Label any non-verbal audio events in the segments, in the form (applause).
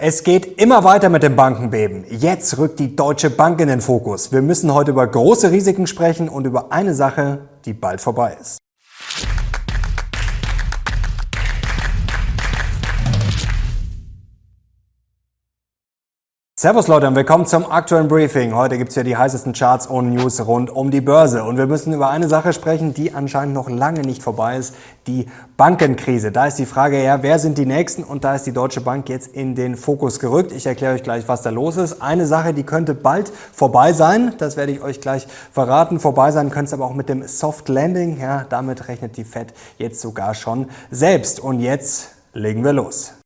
Es geht immer weiter mit dem Bankenbeben. Jetzt rückt die Deutsche Bank in den Fokus. Wir müssen heute über große Risiken sprechen und über eine Sache, die bald vorbei ist. Servus Leute und willkommen zum aktuellen Briefing. Heute gibt's ja die heißesten Charts und News rund um die Börse. Und wir müssen über eine Sache sprechen, die anscheinend noch lange nicht vorbei ist, die Bankenkrise. Da ist die Frage, ja, wer sind die Nächsten? Und da ist die Deutsche Bank jetzt in den Fokus gerückt. Ich erkläre euch gleich, was da los ist. Eine Sache, die könnte bald vorbei sein, das werde ich euch gleich verraten. Vorbei sein könnte es aber auch mit dem Soft Landing. Ja, damit rechnet die Fed jetzt sogar schon selbst. Und jetzt legen wir los.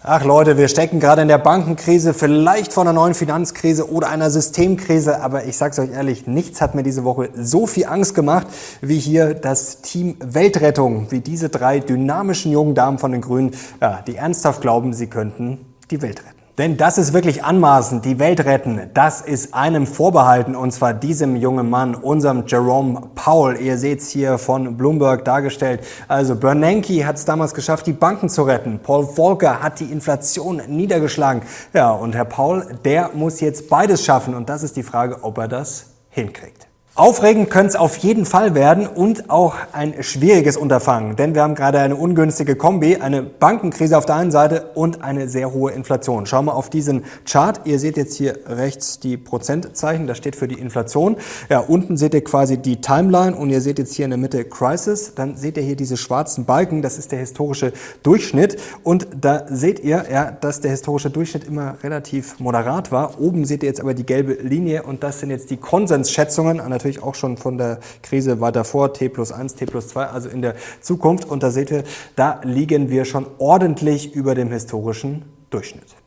Ach Leute, wir stecken gerade in der Bankenkrise, vielleicht vor einer neuen Finanzkrise oder einer Systemkrise, aber ich sag's euch ehrlich, nichts hat mir diese Woche so viel Angst gemacht wie hier das Team Weltrettung, wie diese drei dynamischen jungen Damen von den Grünen, ja, die ernsthaft glauben, sie könnten die Welt retten. Denn das ist wirklich anmaßend, die Welt retten. Das ist einem vorbehalten, und zwar diesem jungen Mann, unserem Jerome Powell. Ihr seht's hier von Bloomberg dargestellt. Also Bernanke hat es damals geschafft, die Banken zu retten. Paul Volcker hat die Inflation niedergeschlagen. Ja, und Herr Paul, der muss jetzt beides schaffen. Und das ist die Frage, ob er das hinkriegt. Aufregend könnte es auf jeden Fall werden und auch ein schwieriges Unterfangen, denn wir haben gerade eine ungünstige Kombi, eine Bankenkrise auf der einen Seite und eine sehr hohe Inflation. Schauen wir auf diesen Chart. Ihr seht jetzt hier rechts die Prozentzeichen, das steht für die Inflation. Ja, unten seht ihr quasi die Timeline und ihr seht jetzt hier in der Mitte Crisis. Dann seht ihr hier diese schwarzen Balken, das ist der historische Durchschnitt und da seht ihr, ja, dass der historische Durchschnitt immer relativ moderat war. Oben seht ihr jetzt aber die gelbe Linie und das sind jetzt die Konsensschätzungen, natürlich natürlich auch schon von der Krise weiter vor, T plus 1, T plus 2, also in der Zukunft. Und da seht ihr, da liegen wir schon ordentlich über dem historischen Durchschnitt.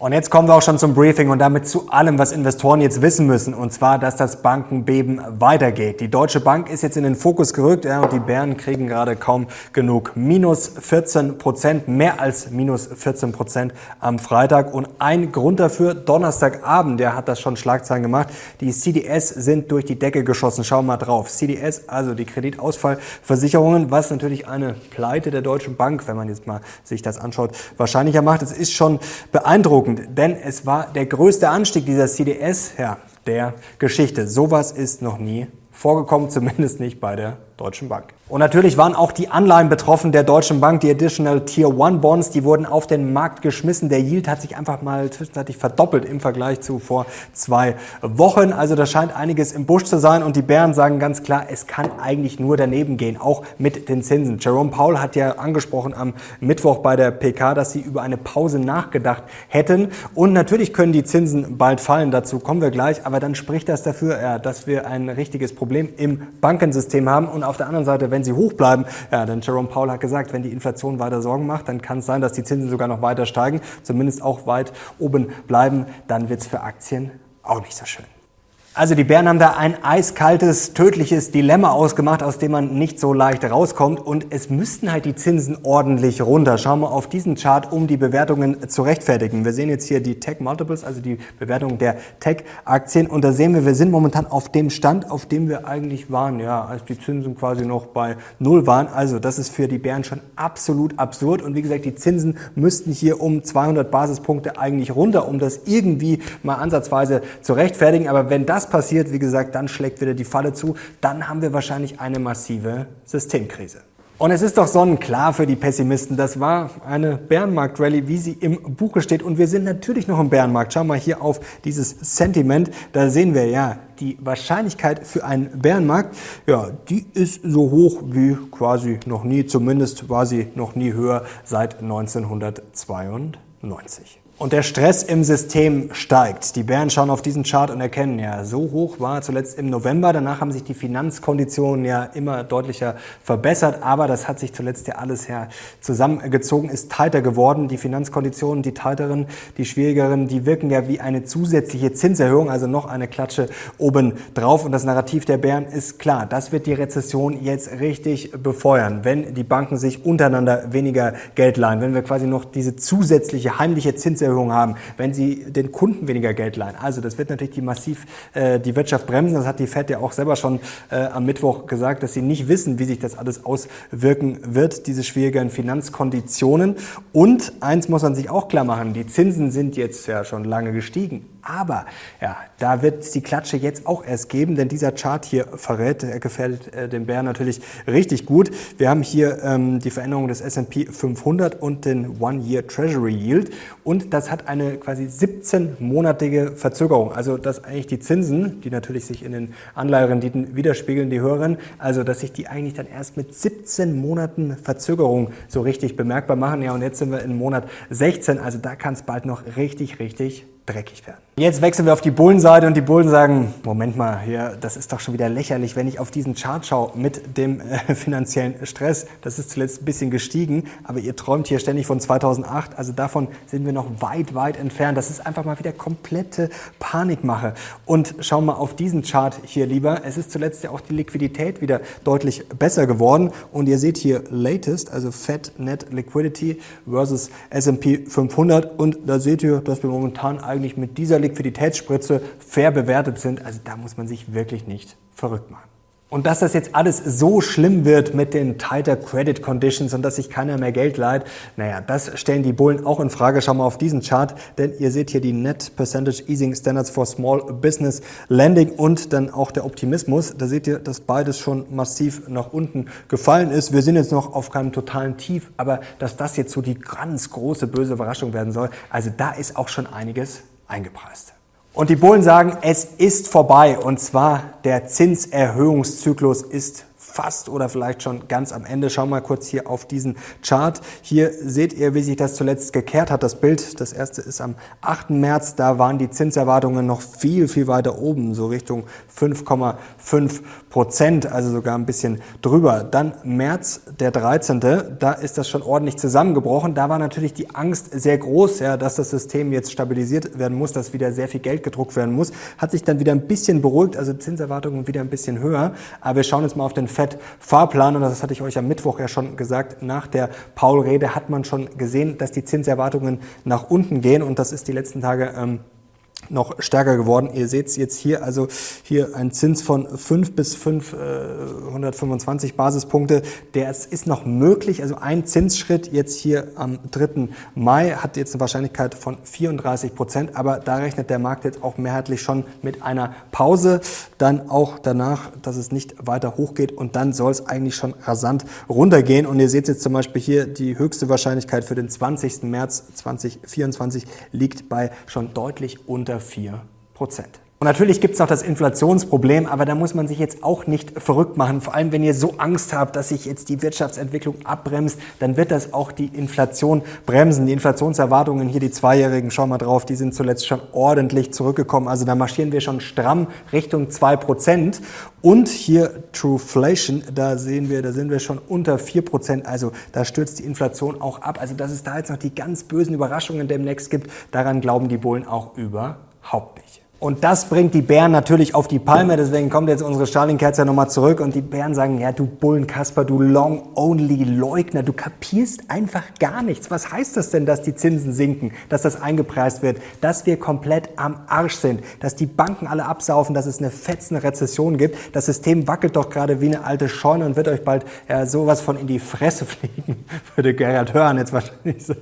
Und jetzt kommen wir auch schon zum Briefing und damit zu allem, was Investoren jetzt wissen müssen, und zwar, dass das Bankenbeben weitergeht. Die Deutsche Bank ist jetzt in den Fokus gerückt ja, und die Bären kriegen gerade kaum genug. Minus 14 Prozent, mehr als minus 14 Prozent am Freitag. Und ein Grund dafür, Donnerstagabend, der hat das schon Schlagzeilen gemacht, die CDS sind durch die Decke geschossen. Schauen wir mal drauf. CDS, also die Kreditausfallversicherungen, was natürlich eine Pleite der Deutschen Bank, wenn man jetzt mal sich das anschaut, wahrscheinlicher macht. Es ist schon beeindruckend beeindruckend, denn es war der größte Anstieg dieser CDS ja, der Geschichte. Sowas ist noch nie vorgekommen, (laughs) zumindest nicht bei der Deutschen Bank. Und natürlich waren auch die Anleihen betroffen der Deutschen Bank, die Additional Tier 1 Bonds, die wurden auf den Markt geschmissen. Der Yield hat sich einfach mal zwischenzeitlich verdoppelt im Vergleich zu vor zwei Wochen. Also da scheint einiges im Busch zu sein und die Bären sagen ganz klar, es kann eigentlich nur daneben gehen, auch mit den Zinsen. Jerome Powell hat ja angesprochen am Mittwoch bei der PK, dass sie über eine Pause nachgedacht hätten. Und natürlich können die Zinsen bald fallen, dazu kommen wir gleich, aber dann spricht das dafür, ja, dass wir ein richtiges Problem im Bankensystem haben. Und auf der anderen Seite, wenn sie hoch bleiben, ja, denn Jerome Powell hat gesagt, wenn die Inflation weiter Sorgen macht, dann kann es sein, dass die Zinsen sogar noch weiter steigen, zumindest auch weit oben bleiben, dann wird es für Aktien auch nicht so schön. Also die Bären haben da ein eiskaltes, tödliches Dilemma ausgemacht, aus dem man nicht so leicht rauskommt. Und es müssten halt die Zinsen ordentlich runter. Schauen wir auf diesen Chart, um die Bewertungen zu rechtfertigen. Wir sehen jetzt hier die Tech Multiples, also die Bewertung der Tech-Aktien. Und da sehen wir, wir sind momentan auf dem Stand, auf dem wir eigentlich waren, ja, als die Zinsen quasi noch bei Null waren. Also das ist für die Bären schon absolut absurd. Und wie gesagt, die Zinsen müssten hier um 200 Basispunkte eigentlich runter, um das irgendwie mal ansatzweise zu rechtfertigen. Aber wenn das passiert, wie gesagt, dann schlägt wieder die Falle zu. Dann haben wir wahrscheinlich eine massive Systemkrise. Und es ist doch sonnenklar für die Pessimisten. Das war eine Bärenmarkt-Rallye, wie sie im Buche steht. Und wir sind natürlich noch im Bärenmarkt. Schau mal hier auf dieses Sentiment. Da sehen wir ja, die Wahrscheinlichkeit für einen Bärenmarkt, ja, die ist so hoch wie quasi noch nie. Zumindest war sie noch nie höher seit 1992. Und der Stress im System steigt. Die Bären schauen auf diesen Chart und erkennen, ja, so hoch war zuletzt im November. Danach haben sich die Finanzkonditionen ja immer deutlicher verbessert. Aber das hat sich zuletzt ja alles ja zusammengezogen, ist tighter geworden. Die Finanzkonditionen, die tighteren, die schwierigeren, die wirken ja wie eine zusätzliche Zinserhöhung, also noch eine Klatsche oben drauf. Und das Narrativ der Bären ist klar. Das wird die Rezession jetzt richtig befeuern, wenn die Banken sich untereinander weniger Geld leihen, wenn wir quasi noch diese zusätzliche heimliche Zinserhöhung Zinserhöhungen haben, wenn sie den Kunden weniger Geld leihen. Also das wird natürlich die massiv äh, die Wirtschaft bremsen. Das hat die Fed ja auch selber schon äh, am Mittwoch gesagt, dass sie nicht wissen, wie sich das alles auswirken wird, diese schwierigen Finanzkonditionen. Und eins muss man sich auch klar machen, die Zinsen sind jetzt ja schon lange gestiegen. Aber ja, da wird es die Klatsche jetzt auch erst geben, denn dieser Chart hier verrät, er gefällt äh, dem Bär natürlich richtig gut. Wir haben hier ähm, die Veränderung des S&P 500 und den One-Year Treasury Yield und das hat eine quasi 17-monatige Verzögerung. Also dass eigentlich die Zinsen, die natürlich sich in den Anleiherenditen widerspiegeln, die höheren, also dass sich die eigentlich dann erst mit 17 Monaten Verzögerung so richtig bemerkbar machen. Ja, und jetzt sind wir in Monat 16, also da kann es bald noch richtig, richtig dreckig werden. Jetzt wechseln wir auf die Bullenseite und die Bullen sagen, Moment mal, hier, das ist doch schon wieder lächerlich, wenn ich auf diesen Chart schaue mit dem äh, (laughs) finanziellen Stress. Das ist zuletzt ein bisschen gestiegen, aber ihr träumt hier ständig von 2008, also davon sind wir noch weit, weit entfernt. Das ist einfach mal wieder komplette Panikmache. Und schauen wir auf diesen Chart hier lieber. Es ist zuletzt ja auch die Liquidität wieder deutlich besser geworden und ihr seht hier latest, also Fed Net Liquidity versus S&P 500 und da seht ihr, dass wir momentan eigentlich mit dieser Liquiditätsspritze fair bewertet sind. Also da muss man sich wirklich nicht verrückt machen. Und dass das jetzt alles so schlimm wird mit den tighter Credit Conditions und dass sich keiner mehr Geld leiht, naja, das stellen die Bullen auch in Frage. Schau mal auf diesen Chart, denn ihr seht hier die Net Percentage Easing Standards for Small Business Lending und dann auch der Optimismus. Da seht ihr, dass beides schon massiv nach unten gefallen ist. Wir sind jetzt noch auf keinem totalen Tief, aber dass das jetzt so die ganz große böse Überraschung werden soll, also da ist auch schon einiges eingepreist. Und die Bullen sagen, es ist vorbei. Und zwar der Zinserhöhungszyklus ist fast oder vielleicht schon ganz am Ende. Schau mal kurz hier auf diesen Chart. Hier seht ihr, wie sich das zuletzt gekehrt hat, das Bild. Das erste ist am 8. März. Da waren die Zinserwartungen noch viel, viel weiter oben, so Richtung 5,5 Prozent, also sogar ein bisschen drüber. Dann März, der 13. Da ist das schon ordentlich zusammengebrochen. Da war natürlich die Angst sehr groß, ja, dass das System jetzt stabilisiert werden muss, dass wieder sehr viel Geld gedruckt werden muss. Hat sich dann wieder ein bisschen beruhigt, also Zinserwartungen wieder ein bisschen höher. Aber wir schauen jetzt mal auf den FED-Fahrplan und das hatte ich euch am Mittwoch ja schon gesagt. Nach der Paul-Rede hat man schon gesehen, dass die Zinserwartungen nach unten gehen und das ist die letzten Tage ähm, noch stärker geworden. Ihr seht es jetzt hier, also hier ein Zins von 5 bis 525 äh, Basispunkte. Der ist noch möglich, also ein Zinsschritt jetzt hier am 3. Mai hat jetzt eine Wahrscheinlichkeit von 34 Prozent, aber da rechnet der Markt jetzt auch mehrheitlich schon mit einer Pause. Dann auch danach, dass es nicht weiter hochgeht und dann soll es eigentlich schon rasant runtergehen. Und ihr seht jetzt zum Beispiel hier, die höchste Wahrscheinlichkeit für den 20. März 2024 liegt bei schon deutlich unter unter 4 Prozent. Und natürlich gibt es noch das Inflationsproblem, aber da muss man sich jetzt auch nicht verrückt machen. Vor allem, wenn ihr so Angst habt, dass sich jetzt die Wirtschaftsentwicklung abbremst, dann wird das auch die Inflation bremsen. Die Inflationserwartungen hier, die Zweijährigen, schau mal drauf, die sind zuletzt schon ordentlich zurückgekommen. Also da marschieren wir schon stramm Richtung 2%. Und hier Trueflation, da sehen wir, da sind wir schon unter 4%. Also da stürzt die Inflation auch ab. Also dass es da jetzt noch die ganz bösen Überraschungen demnächst gibt, daran glauben die Bullen auch überhaupt nicht. Und das bringt die Bären natürlich auf die Palme. Deswegen kommt jetzt unsere Starling-Kerze nochmal zurück und die Bären sagen, ja, du Bullenkasper, du Long-Only-Leugner, du kapierst einfach gar nichts. Was heißt das denn, dass die Zinsen sinken, dass das eingepreist wird, dass wir komplett am Arsch sind, dass die Banken alle absaufen, dass es eine fetzende Rezession gibt. Das System wackelt doch gerade wie eine alte Scheune und wird euch bald ja, sowas von in die Fresse (laughs) fliegen, würde Gerhard Hörn jetzt wahrscheinlich sagen.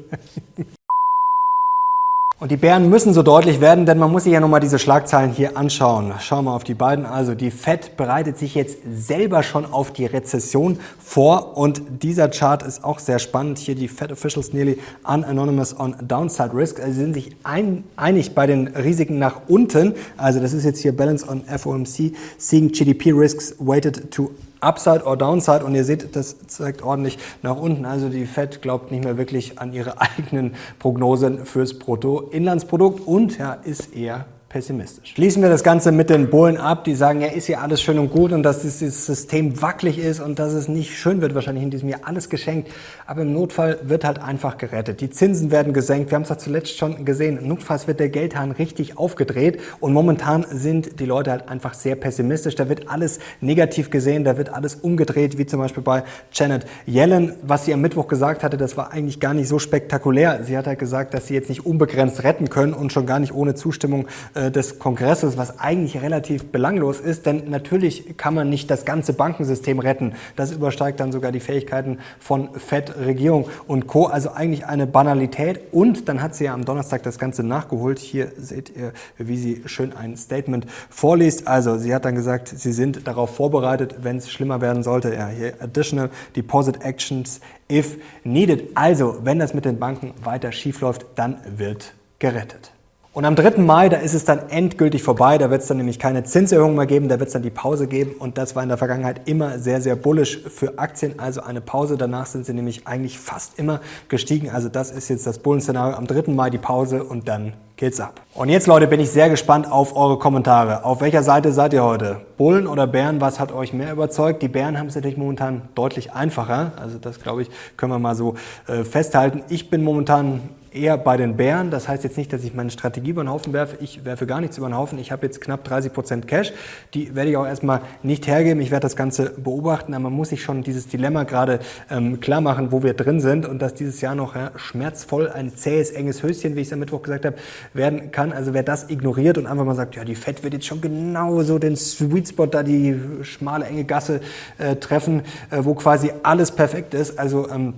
Und die Bären müssen so deutlich werden, denn man muss sich ja nochmal diese Schlagzeilen hier anschauen. Schauen wir auf die beiden. Also die Fed bereitet sich jetzt selber schon auf die Rezession vor und dieser Chart ist auch sehr spannend. Hier die Fed Officials nearly unanonymous on downside risk. Also sie sind sich ein, einig bei den Risiken nach unten. Also das ist jetzt hier Balance on FOMC, seeing GDP risks weighted to Upside or Downside und ihr seht, das zeigt ordentlich nach unten. Also die Fed glaubt nicht mehr wirklich an ihre (laughs) eigenen Prognosen fürs Bruttoinlandsprodukt und ja, ist eher pessimistisch. Schließen wir das Ganze mit den Bullen ab, die sagen, ja, ist ja alles schön und gut und dass dieses System wackelig ist und dass es nicht schön wird, wahrscheinlich in diesem Jahr alles geschenkt. Aber im Notfall wird halt einfach gerettet. Die Zinsen werden gesenkt. Wir haben es ja zuletzt schon gesehen. Notfalls wird der Geldhahn richtig aufgedreht und momentan sind die Leute halt einfach sehr pessimistisch. Da wird alles negativ gesehen, da wird alles umgedreht, wie zum Beispiel bei Janet Yellen. Was sie am Mittwoch gesagt hatte, das war eigentlich gar nicht so spektakulär. Sie hat halt gesagt, dass sie jetzt nicht unbegrenzt retten können und schon gar nicht ohne Zustimmung äh, des Kongresses, was eigentlich relativ belanglos ist, denn natürlich kann man nicht das ganze Bankensystem retten. Das übersteigt dann sogar die Fähigkeiten von Fed, Regierung und Co. Also eigentlich eine Banalität. Und dann hat sie ja am Donnerstag das Ganze nachgeholt. Hier seht ihr, wie sie schön ein Statement vorliest. Also sie hat dann gesagt, sie sind darauf vorbereitet, wenn es schlimmer werden sollte. Ja, hier additional deposit actions if needed. Also wenn das mit den Banken weiter schief läuft, dann wird gerettet. Und am 3. Mai, da ist es dann endgültig vorbei. Da wird es dann nämlich keine Zinserhöhung mehr geben. Da wird es dann die Pause geben. Und das war in der Vergangenheit immer sehr, sehr bullisch für Aktien. Also eine Pause. Danach sind sie nämlich eigentlich fast immer gestiegen. Also das ist jetzt das Bullenszenario. Am 3. Mai die Pause und dann geht's ab. Und jetzt, Leute, bin ich sehr gespannt auf eure Kommentare. Auf welcher Seite seid ihr heute? Bullen oder Bären? Was hat euch mehr überzeugt? Die Bären haben es natürlich momentan deutlich einfacher. Also das, glaube ich, können wir mal so äh, festhalten. Ich bin momentan eher bei den Bären. Das heißt jetzt nicht, dass ich meine Strategie über den Haufen werfe. Ich werfe gar nichts über den Haufen. Ich habe jetzt knapp 30 Prozent Cash. Die werde ich auch erstmal nicht hergeben. Ich werde das Ganze beobachten. Aber man muss sich schon dieses Dilemma gerade ähm, klar machen, wo wir drin sind und dass dieses Jahr noch ja, schmerzvoll ein zähes, enges Höschen, wie ich es am Mittwoch gesagt habe, werden kann. Also wer das ignoriert und einfach mal sagt, ja, die Fed wird jetzt schon genau so den Sweet Spot da, die schmale, enge Gasse äh, treffen, äh, wo quasi alles perfekt ist. Also ähm,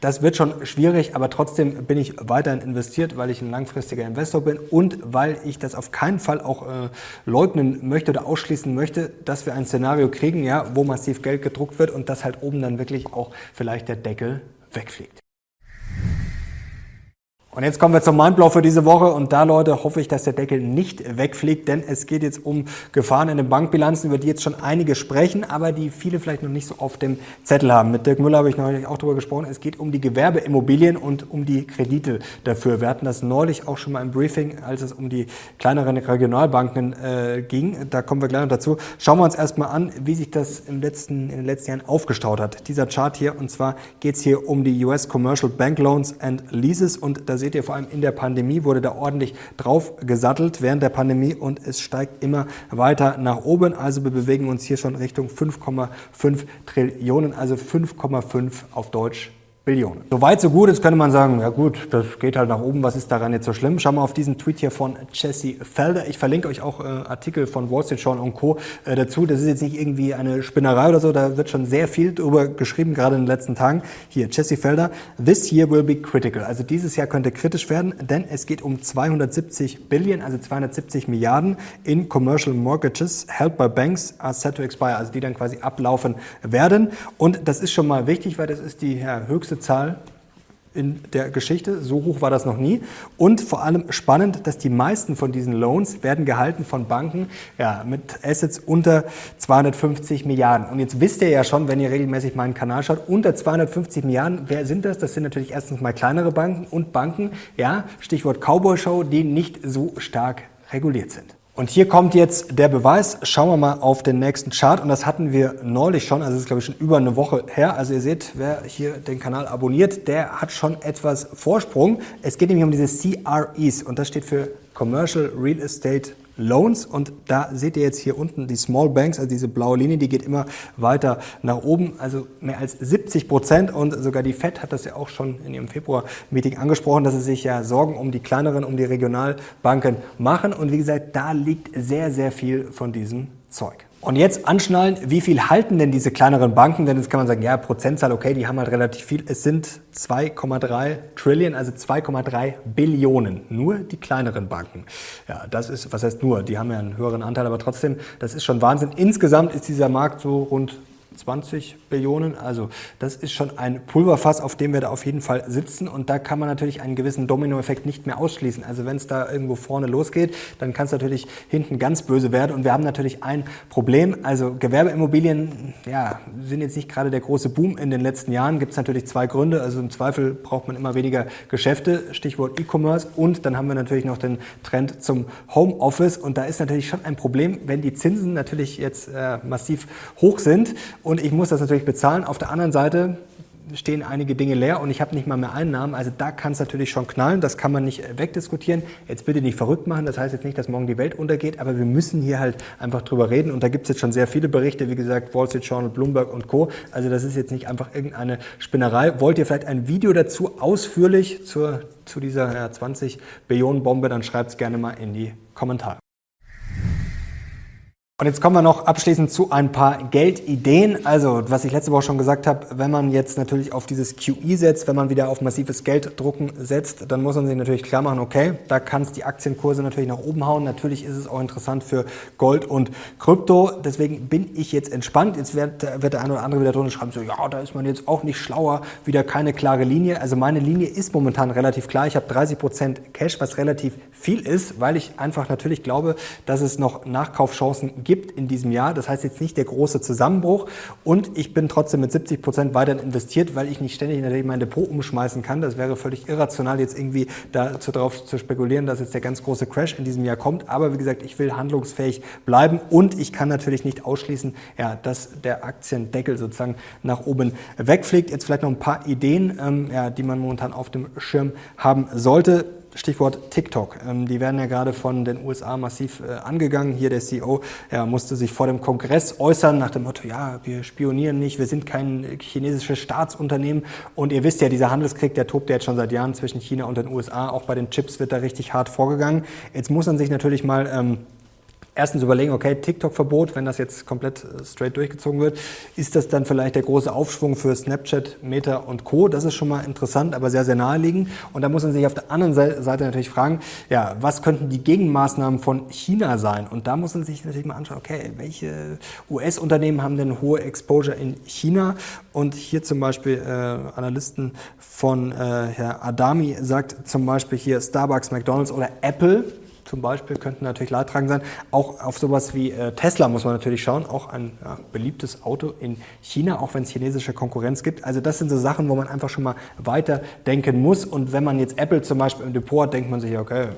das wird schon schwierig, aber trotzdem bin ich weiterhin investiert, weil ich ein langfristiger Investor bin und weil ich das auf keinen Fall auch äh, leugnen möchte oder ausschließen möchte, dass wir ein Szenario kriegen, ja, wo massiv Geld gedruckt wird und dass halt oben dann wirklich auch vielleicht der Deckel wegfliegt. Und jetzt kommen wir zum Mindblow für diese Woche. Und da, Leute, hoffe ich, dass der Deckel nicht wegfliegt, denn es geht jetzt um Gefahren in den Bankbilanzen, über die jetzt schon einige sprechen, aber die viele vielleicht noch nicht so auf dem Zettel haben. Mit Dirk Müller habe ich neulich auch darüber gesprochen. Es geht um die Gewerbeimmobilien und um die Kredite dafür. Wir hatten das neulich auch schon mal im Briefing, als es um die kleineren Regionalbanken äh, ging. Da kommen wir gleich noch dazu. Schauen wir uns erstmal an, wie sich das im letzten, in den letzten Jahren aufgestaut hat. Dieser Chart hier, und zwar geht es hier um die US Commercial Bank Loans and Leases und da seht ihr vor allem in der Pandemie wurde da ordentlich drauf gesattelt während der Pandemie und es steigt immer weiter nach oben. Also wir bewegen uns hier schon Richtung 5,5 Trillionen, also 5,5 auf Deutsch Billionen. So weit, so gut. Jetzt könnte man sagen, ja gut, das geht halt nach oben. Was ist daran jetzt so schlimm? Schauen wir auf diesen Tweet hier von Jesse Felder. Ich verlinke euch auch äh, Artikel von Wall Street Journal und Co. Äh, dazu. Das ist jetzt nicht irgendwie eine Spinnerei oder so. Da wird schon sehr viel drüber geschrieben, gerade in den letzten Tagen. Hier, Jesse Felder. This year will be critical. Also dieses Jahr könnte kritisch werden, denn es geht um 270 Billion, also 270 Milliarden in Commercial Mortgages held by banks are set to expire, also die dann quasi ablaufen werden. Und das ist schon mal wichtig, weil das ist die ja, höchste höchste Zahl in der Geschichte. So hoch war das noch nie. Und vor allem spannend, dass die meisten von diesen Loans werden gehalten von Banken ja, mit Assets unter 250 Milliarden. Und jetzt wisst ihr ja schon, wenn ihr regelmäßig meinen Kanal schaut, unter 250 Milliarden, wer sind das? Das sind natürlich erstens mal kleinere Banken und Banken, ja, Stichwort Cowboy Show, die nicht so stark reguliert sind. Und hier kommt jetzt der Beweis. Schauen wir mal auf den nächsten Chart. Und das hatten wir neulich schon. Also es ist, glaube ich, schon über eine Woche her. Also ihr seht, wer hier den Kanal abonniert, der hat schon etwas Vorsprung. Es geht nämlich um diese CREs. Und das steht für Commercial Real Estate Loans. Und da seht ihr jetzt hier unten die Small Banks, also diese blaue Linie, die geht immer weiter nach oben, also mehr als 70 Prozent. Und sogar die Fed hat das ja auch schon in ihrem Februar-Meeting angesprochen, dass sie sich ja Sorgen um die kleineren, um die Regionalbanken machen. Und wie gesagt, da liegt sehr, sehr viel von diesem Zeug. Und jetzt anschnallen, wie viel halten denn diese kleineren Banken? Denn jetzt kann man sagen, ja, Prozentzahl, okay, die haben halt relativ viel. Es sind 2,3 Trillion, also 2,3 Billionen. Nur die kleineren Banken. Ja, das ist, was heißt nur? Die haben ja einen höheren Anteil, aber trotzdem, das ist schon Wahnsinn. Insgesamt ist dieser Markt so rund 20 Billionen. Also das ist schon ein Pulverfass, auf dem wir da auf jeden Fall sitzen. Und da kann man natürlich einen gewissen Dominoeffekt nicht mehr ausschließen. Also wenn es da irgendwo vorne losgeht, dann kann es natürlich hinten ganz böse werden. Und wir haben natürlich ein Problem. Also Gewerbeimmobilien ja, sind jetzt nicht gerade der große Boom in den letzten Jahren. Gibt es natürlich zwei Gründe. Also im Zweifel braucht man immer weniger Geschäfte, Stichwort E-Commerce. Und dann haben wir natürlich noch den Trend zum Homeoffice. Und da ist natürlich schon ein Problem, wenn die Zinsen natürlich jetzt äh, massiv hoch sind und ich muss das natürlich bezahlen. Auf der anderen Seite stehen einige Dinge leer und ich habe nicht mal mehr Einnahmen. Also da kann es natürlich schon knallen, das kann man nicht wegdiskutieren. Jetzt bitte nicht verrückt machen, das heißt jetzt nicht, dass morgen die Welt untergeht, aber wir müssen hier halt einfach drüber reden und da gibt es jetzt schon sehr viele Berichte, wie gesagt, Wall Street Journal, Bloomberg und Co. Also das ist jetzt nicht einfach irgendeine Spinnerei. Wollt ihr vielleicht ein Video dazu ausführlich zur, zu dieser ja, 20 Billionen Bombe, dann schreibt es gerne mal in die Kommentare. Und jetzt kommen wir noch abschließend zu ein paar Geldideen. Also, was ich letzte Woche schon gesagt habe, wenn man jetzt natürlich auf dieses QE setzt, wenn man wieder auf massives Gelddrucken setzt, dann muss man sich natürlich klar machen, okay, da kann es die Aktienkurse natürlich nach oben hauen. Natürlich ist es auch interessant für Gold und Krypto. Deswegen bin ich jetzt entspannt. Jetzt wird, wird der eine oder andere wieder drunter schreiben, so, ja, da ist man jetzt auch nicht schlauer, wieder keine klare Linie. Also meine Linie ist momentan relativ klar. Ich habe 30 Prozent Cash, was relativ viel ist, weil ich einfach natürlich glaube, dass es noch Nachkaufchancen gibt in diesem Jahr. Das heißt jetzt nicht der große Zusammenbruch. Und ich bin trotzdem mit 70 Prozent weiterhin investiert, weil ich nicht ständig natürlich mein Depot umschmeißen kann. Das wäre völlig irrational, jetzt irgendwie dazu drauf zu spekulieren, dass jetzt der ganz große Crash in diesem Jahr kommt. Aber wie gesagt, ich will handlungsfähig bleiben und ich kann natürlich nicht ausschließen, ja, dass der Aktiendeckel sozusagen nach oben wegfliegt. Jetzt vielleicht noch ein paar Ideen, ähm, ja, die man momentan auf dem Schirm haben sollte. Stichwort TikTok. Ähm, die werden ja gerade von den USA massiv äh, angegangen. Hier der CEO ja, musste sich vor dem Kongress äußern nach dem Motto, ja, wir spionieren nicht, wir sind kein chinesisches Staatsunternehmen. Und ihr wisst ja, dieser Handelskrieg, der tobt ja jetzt schon seit Jahren zwischen China und den USA. Auch bei den Chips wird da richtig hart vorgegangen. Jetzt muss man sich natürlich mal ähm, erstens überlegen, okay, TikTok-Verbot, wenn das jetzt komplett äh, straight durchgezogen wird, ist das dann vielleicht der große Aufschwung für Snapchat, Meta und Co. Das ist schon mal interessant, aber sehr, sehr naheliegend. Und da muss man sich auf der anderen Seite natürlich fragen, ja, was könnten die Gegenmaßnahmen von China sein? Und da muss man sich natürlich mal anschauen, okay, welche US-Unternehmen haben denn hohe Exposure in China? Und hier zum Beispiel äh, Analysten von äh, Herr Adami sagt zum Beispiel hier Starbucks, McDonald's oder Apple zum Beispiel könnten natürlich leidtragend sein. Auch auf sowas wie äh, Tesla muss man natürlich schauen, auch ein ja, beliebtes Auto in China, auch wenn es chinesische Konkurrenz gibt. Also das sind so Sachen, wo man einfach schon mal weiter denken muss. Und wenn man jetzt Apple zum Beispiel im Depot hat, denkt man sich, okay,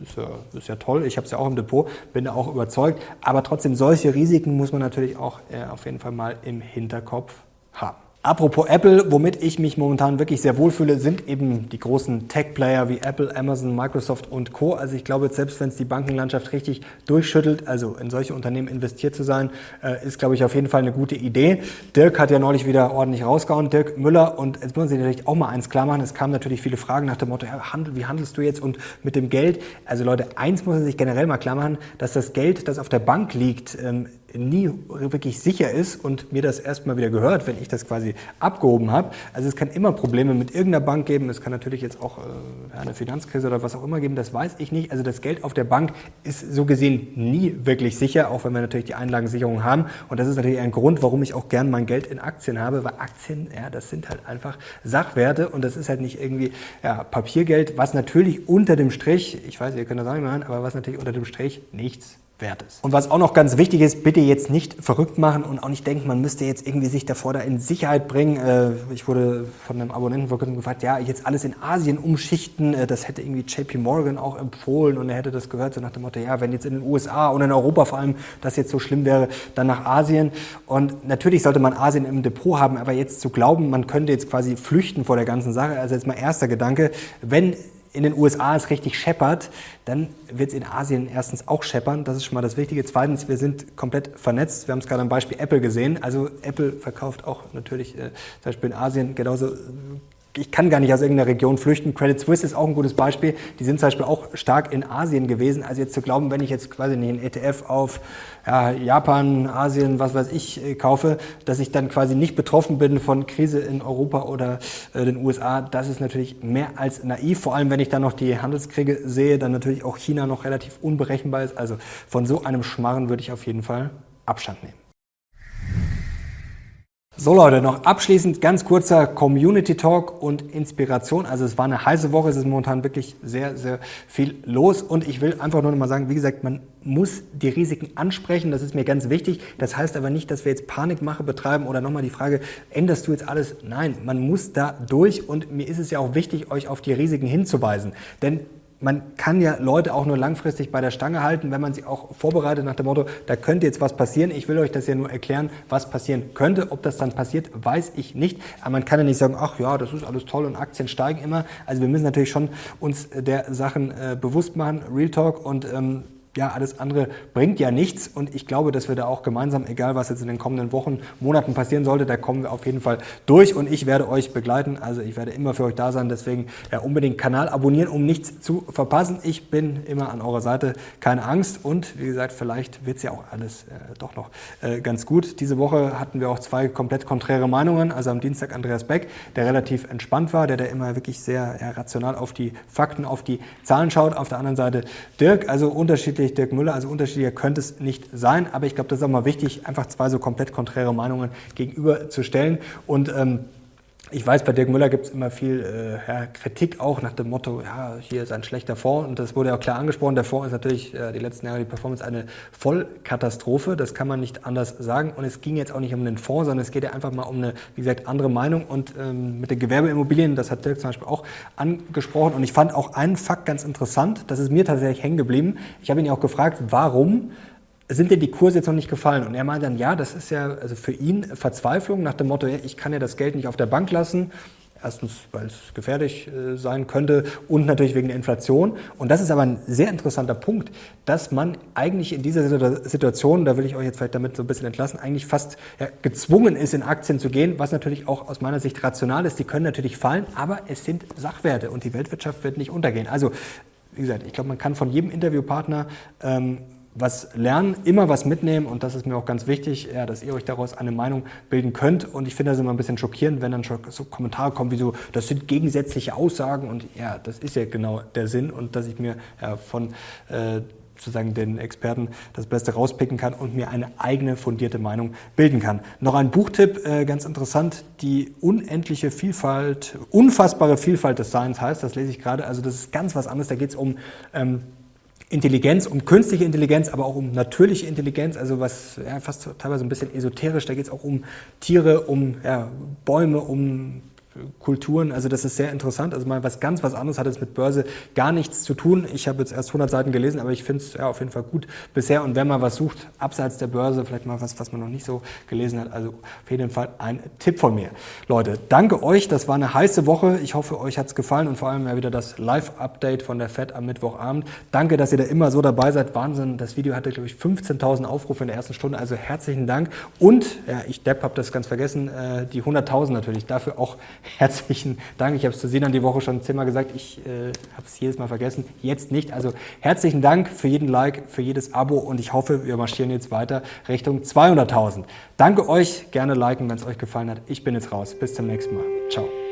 ist ja, ist ja toll, ich habe es ja auch im Depot, bin da auch überzeugt. Aber trotzdem, solche Risiken muss man natürlich auch äh, auf jeden Fall mal im Hinterkopf haben. Apropos Apple, womit ich mich momentan wirklich sehr wohlfühle, sind eben die großen Tech-Player wie Apple, Amazon, Microsoft und Co. Also ich glaube, selbst wenn es die Bankenlandschaft richtig durchschüttelt, also in solche Unternehmen investiert zu sein, äh, ist, glaube ich, auf jeden Fall eine gute Idee. Dirk hat ja neulich wieder ordentlich rausgehauen, Dirk Müller. Und jetzt muss man sich natürlich auch mal eins klar machen. Es kamen natürlich viele Fragen nach dem Motto, ja, wie handelst du jetzt und mit dem Geld? Also Leute, eins muss man sich generell mal klar machen, dass das Geld, das auf der Bank liegt, ähm, nie wirklich sicher ist und mir das erstmal wieder gehört, wenn ich das quasi abgehoben habe. Also es kann immer Probleme mit irgendeiner Bank geben. Es kann natürlich jetzt auch äh, eine Finanzkrise oder was auch immer geben. Das weiß ich nicht. Also das Geld auf der Bank ist so gesehen nie wirklich sicher, auch wenn wir natürlich die Einlagensicherung haben. Und das ist natürlich ein Grund, warum ich auch gern mein Geld in Aktien habe, weil Aktien, ja, das sind halt einfach Sachwerte und das ist halt nicht irgendwie ja, Papiergeld, was natürlich unter dem Strich, ich weiß, ihr könnt das auch nicht machen, aber was natürlich unter dem Strich nichts wert ist. Und was auch noch ganz wichtig ist, bitte jetzt nicht verrückt machen und auch nicht denken, man müsste jetzt irgendwie sich davor da in Sicherheit bringen. Äh, ich wurde von einem Abonnenten vor kurzem gefragt, ja, jetzt alles in Asien umschichten, äh, das hätte irgendwie JP Morgan auch empfohlen und er hätte das gehört, so nach dem Motto, ja, wenn jetzt in den USA und in Europa vor allem das jetzt so schlimm wäre, dann nach Asien. Und natürlich sollte man Asien im Depot haben, aber jetzt zu glauben, man könnte jetzt quasi flüchten vor der ganzen Sache, also jetzt mal erster Gedanke, wenn in den USA es richtig scheppert, dann wird es in Asien erstens auch scheppern. Das ist schon mal das Wichtige. Zweitens, wir sind komplett vernetzt. Wir haben es gerade am Beispiel Apple gesehen. Also Apple verkauft auch natürlich äh, zum Beispiel in Asien genauso ich kann gar nicht aus irgendeiner Region flüchten. Credit Suisse ist auch ein gutes Beispiel. Die sind zum Beispiel auch stark in Asien gewesen. Also jetzt zu glauben, wenn ich jetzt quasi nicht einen ETF auf ja, Japan, Asien, was weiß ich, äh, kaufe, dass ich dann quasi nicht betroffen bin von Krise in Europa oder äh, den USA, das ist natürlich mehr als naiv. Vor allem, wenn ich dann noch die Handelskriege sehe, dann natürlich auch China noch relativ unberechenbar ist. Also von so einem Schmarren würde ich auf jeden Fall Abstand nehmen. So Leute, noch abschließend ganz kurzer Community Talk und Inspiration. Also es war eine heiße Woche, es ist momentan wirklich sehr, sehr viel los und ich will einfach nur noch mal sagen, wie gesagt, man muss die Risiken ansprechen, das ist mir ganz wichtig. Das heißt aber nicht, dass wir jetzt Panikmache betreiben oder nochmal die Frage, änderst du jetzt alles? Nein, man muss da durch und mir ist es ja auch wichtig, euch auf die Risiken hinzuweisen. Denn man kann ja Leute auch nur langfristig bei der Stange halten, wenn man sie auch vorbereitet nach dem Motto, da könnte jetzt was passieren. Ich will euch das ja nur erklären, was passieren könnte. Ob das dann passiert, weiß ich nicht. Aber man kann ja nicht sagen, ach ja, das ist alles toll und Aktien steigen immer. Also wir müssen natürlich schon uns der Sachen äh, bewusst machen, Real Talk und ähm, ja, alles andere bringt ja nichts. Und ich glaube, dass wir da auch gemeinsam, egal was jetzt in den kommenden Wochen, Monaten passieren sollte, da kommen wir auf jeden Fall durch. Und ich werde euch begleiten. Also ich werde immer für euch da sein. Deswegen ja, unbedingt Kanal abonnieren, um nichts zu verpassen. Ich bin immer an eurer Seite. Keine Angst. Und wie gesagt, vielleicht wird es ja auch alles äh, doch noch äh, ganz gut. Diese Woche hatten wir auch zwei komplett konträre Meinungen. Also am Dienstag Andreas Beck, der relativ entspannt war, der da immer wirklich sehr ja, rational auf die Fakten, auf die Zahlen schaut. Auf der anderen Seite Dirk, also unterschiedlich unterschiedlich Dirk Müller, also unterschiedlicher könnte es nicht sein, aber ich glaube, das ist auch mal wichtig, einfach zwei so komplett konträre Meinungen gegenüberzustellen. Und ähm, ich weiß, bei Dirk Müller gibt es immer viel äh, ja, Kritik auch nach dem Motto, ja, hier ist ein schlechter Fonds und das wurde ja auch klar angesprochen. Der Fonds ist natürlich äh, die letzten Jahre die Performance eine Vollkatastrophe, das kann man nicht anders sagen. Und es ging jetzt auch nicht um den Fonds, sondern es geht ja einfach mal um eine, wie gesagt, andere Meinung. Und ähm, mit den Gewerbeimmobilien, das hat Dirk zum Beispiel auch angesprochen. Und ich fand auch einen Fakt ganz interessant, das ist mir tatsächlich hängen geblieben. Ich habe ihn ja auch gefragt, warum sind denn die Kurse jetzt noch nicht gefallen? Und er meinte dann, ja, das ist ja also für ihn Verzweiflung nach dem Motto, ich kann ja das Geld nicht auf der Bank lassen. Erstens, weil es gefährlich äh, sein könnte und natürlich wegen der Inflation. Und das ist aber ein sehr interessanter Punkt, dass man eigentlich in dieser Situation, da will ich euch jetzt vielleicht damit so ein bisschen entlassen, eigentlich fast ja, gezwungen ist, in Aktien zu gehen, was natürlich auch aus meiner Sicht rational ist. Die können natürlich fallen, aber es sind Sachwerte und die Weltwirtschaft wird nicht untergehen. Also wie gesagt, ich glaube, man kann von jedem Interviewpartner ähm, was lernen, immer was mitnehmen und das ist mir auch ganz wichtig, ja, dass ihr euch daraus eine Meinung bilden könnt. Und ich finde das immer ein bisschen schockierend, wenn dann schon so Kommentare kommen wie so, das sind gegensätzliche Aussagen und ja, das ist ja genau der Sinn und dass ich mir ja, von äh, sozusagen den Experten das Beste rauspicken kann und mir eine eigene fundierte Meinung bilden kann. Noch ein Buchtipp, äh, ganz interessant, die unendliche Vielfalt, unfassbare Vielfalt des Seins heißt, das lese ich gerade, also das ist ganz was anderes, da geht es um ähm, Intelligenz, um künstliche Intelligenz, aber auch um natürliche Intelligenz, also was ja, fast teilweise ein bisschen esoterisch, da geht es auch um Tiere, um ja, Bäume, um Kulturen. Also das ist sehr interessant. Also mal was ganz was anderes hat es mit Börse gar nichts zu tun. Ich habe jetzt erst 100 Seiten gelesen, aber ich finde es ja, auf jeden Fall gut bisher. Und wenn man was sucht, abseits der Börse, vielleicht mal was, was man noch nicht so gelesen hat, also auf jeden Fall ein Tipp von mir. Leute, danke euch. Das war eine heiße Woche. Ich hoffe, euch hat es gefallen und vor allem ja wieder das Live-Update von der FED am Mittwochabend. Danke, dass ihr da immer so dabei seid. Wahnsinn. Das Video hatte, glaube ich, 15.000 Aufrufe in der ersten Stunde. Also herzlichen Dank. Und, ja, ich Depp habe das ganz vergessen, äh, die 100.000 natürlich. Dafür auch (laughs) herzlichen Dank. Ich habe es zu Sinan die Woche schon zehnmal gesagt. Ich äh, habe es jedes Mal vergessen. Jetzt nicht. Also herzlichen Dank für jeden Like, für jedes Abo und ich hoffe, wir marschieren jetzt weiter Richtung 200.000. Danke euch. Gerne liken, wenn es euch gefallen hat. Ich bin jetzt raus. Bis zum nächsten Mal. Ciao.